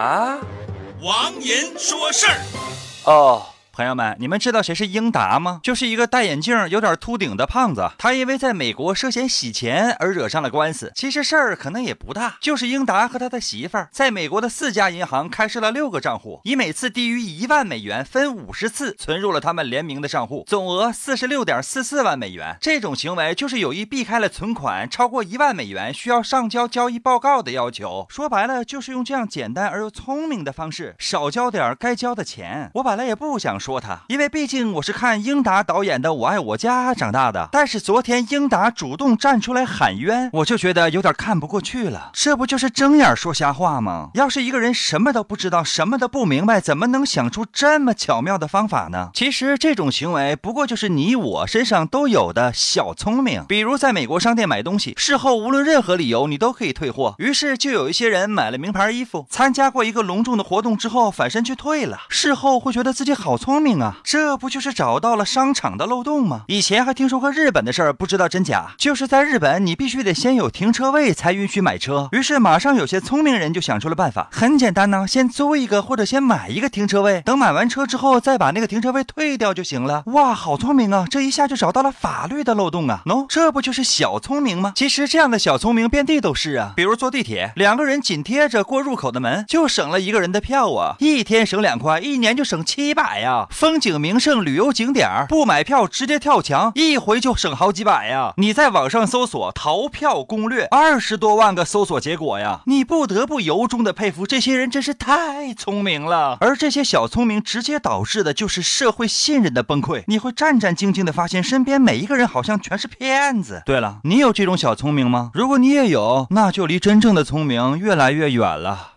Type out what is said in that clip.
啊，王银说事儿。哦。朋友们，你们知道谁是英达吗？就是一个戴眼镜、有点秃顶的胖子。他因为在美国涉嫌洗钱而惹上了官司。其实事儿可能也不大，就是英达和他的媳妇儿在美国的四家银行开设了六个账户，以每次低于一万美元分五十次存入了他们联名的账户，总额四十六点四四万美元。这种行为就是有意避开了存款超过一万美元需要上交交易报告的要求。说白了，就是用这样简单而又聪明的方式少交点该交的钱。我本来也不想说。他，因为毕竟我是看英达导演的《我爱我家》长大的。但是昨天英达主动站出来喊冤，我就觉得有点看不过去了。这不就是睁眼说瞎话吗？要是一个人什么都不知道，什么都不明白，怎么能想出这么巧妙的方法呢？其实这种行为不过就是你我身上都有的小聪明。比如在美国商店买东西，事后无论任何理由你都可以退货。于是就有一些人买了名牌衣服，参加过一个隆重的活动之后反身去退了，事后会觉得自己好聪。聪明啊，这不就是找到了商场的漏洞吗？以前还听说过日本的事儿，不知道真假。就是在日本，你必须得先有停车位才允许买车。于是马上有些聪明人就想出了办法，很简单呢，先租一个或者先买一个停车位，等买完车之后再把那个停车位退掉就行了。哇，好聪明啊！这一下就找到了法律的漏洞啊！喏，这不就是小聪明吗？其实这样的小聪明遍地都是啊。比如坐地铁，两个人紧贴着过入口的门，就省了一个人的票啊！一天省两块，一年就省七百呀风景名胜旅游景点不买票直接跳墙，一回就省好几百呀！你在网上搜索逃票攻略，二十多万个搜索结果呀！你不得不由衷的佩服这些人真是太聪明了。而这些小聪明直接导致的就是社会信任的崩溃。你会战战兢兢的发现身边每一个人好像全是骗子。对了，你有这种小聪明吗？如果你也有，那就离真正的聪明越来越远了。